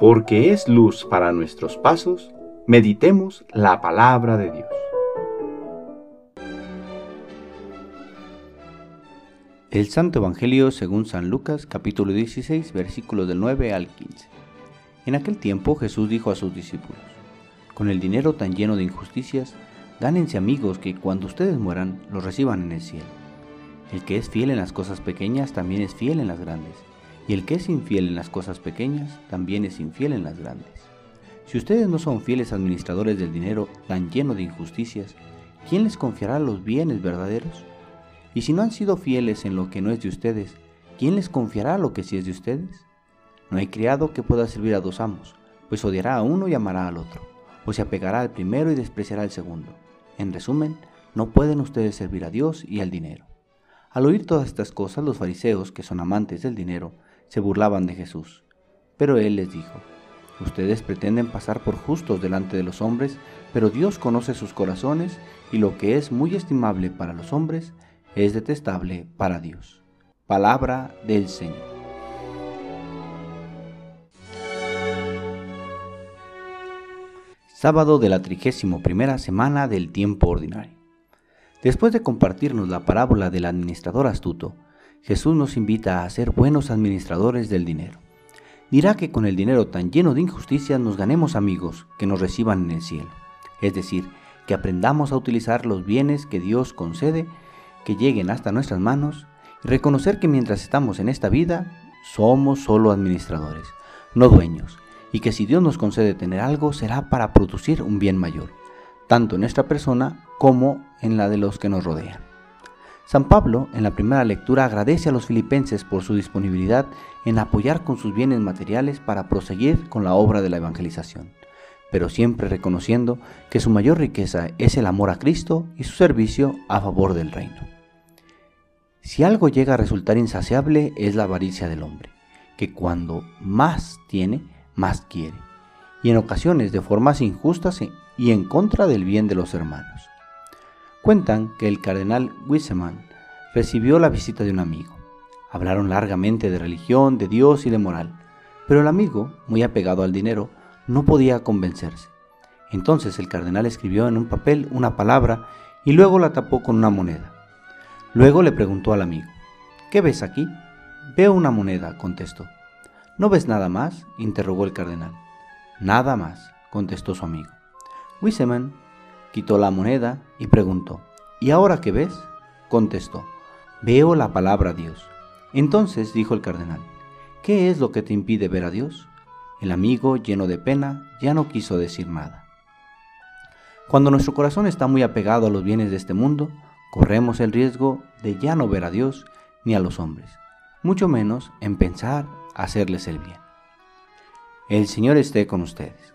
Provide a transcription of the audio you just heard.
porque es luz para nuestros pasos, meditemos la palabra de Dios. El Santo Evangelio según San Lucas capítulo 16 versículos del 9 al 15. En aquel tiempo Jesús dijo a sus discípulos, Con el dinero tan lleno de injusticias, gánense amigos que cuando ustedes mueran los reciban en el cielo. El que es fiel en las cosas pequeñas también es fiel en las grandes, y el que es infiel en las cosas pequeñas también es infiel en las grandes. Si ustedes no son fieles administradores del dinero tan lleno de injusticias, ¿quién les confiará los bienes verdaderos? Y si no han sido fieles en lo que no es de ustedes, ¿quién les confiará lo que sí es de ustedes? No hay criado que pueda servir a dos amos, pues odiará a uno y amará al otro, o se apegará al primero y despreciará al segundo. En resumen, no pueden ustedes servir a Dios y al dinero. Al oír todas estas cosas, los fariseos, que son amantes del dinero, se burlaban de Jesús. Pero él les dijo, Ustedes pretenden pasar por justos delante de los hombres, pero Dios conoce sus corazones y lo que es muy estimable para los hombres es detestable para Dios. Palabra del Señor. Sábado de la trigésimo primera semana del tiempo ordinario. Después de compartirnos la parábola del administrador astuto, Jesús nos invita a ser buenos administradores del dinero. Dirá que con el dinero tan lleno de injusticias nos ganemos amigos que nos reciban en el cielo, es decir, que aprendamos a utilizar los bienes que Dios concede que lleguen hasta nuestras manos y reconocer que mientras estamos en esta vida somos solo administradores, no dueños, y que si Dios nos concede tener algo será para producir un bien mayor, tanto en nuestra persona como en la de los que nos rodean. San Pablo en la primera lectura agradece a los filipenses por su disponibilidad en apoyar con sus bienes materiales para proseguir con la obra de la evangelización, pero siempre reconociendo que su mayor riqueza es el amor a Cristo y su servicio a favor del reino. Si algo llega a resultar insaciable es la avaricia del hombre, que cuando más tiene, más quiere, y en ocasiones de formas injustas y en contra del bien de los hermanos. Cuentan que el cardenal Wiseman recibió la visita de un amigo. Hablaron largamente de religión, de Dios y de moral, pero el amigo, muy apegado al dinero, no podía convencerse. Entonces el cardenal escribió en un papel una palabra y luego la tapó con una moneda. Luego le preguntó al amigo, ¿qué ves aquí? Veo una moneda, contestó. ¿No ves nada más? interrogó el cardenal. Nada más, contestó su amigo. Wiseman quitó la moneda y preguntó, ¿y ahora qué ves? contestó, veo la palabra Dios. Entonces dijo el cardenal, ¿qué es lo que te impide ver a Dios? El amigo, lleno de pena, ya no quiso decir nada. Cuando nuestro corazón está muy apegado a los bienes de este mundo, corremos el riesgo de ya no ver a Dios ni a los hombres, mucho menos en pensar hacerles el bien. El Señor esté con ustedes.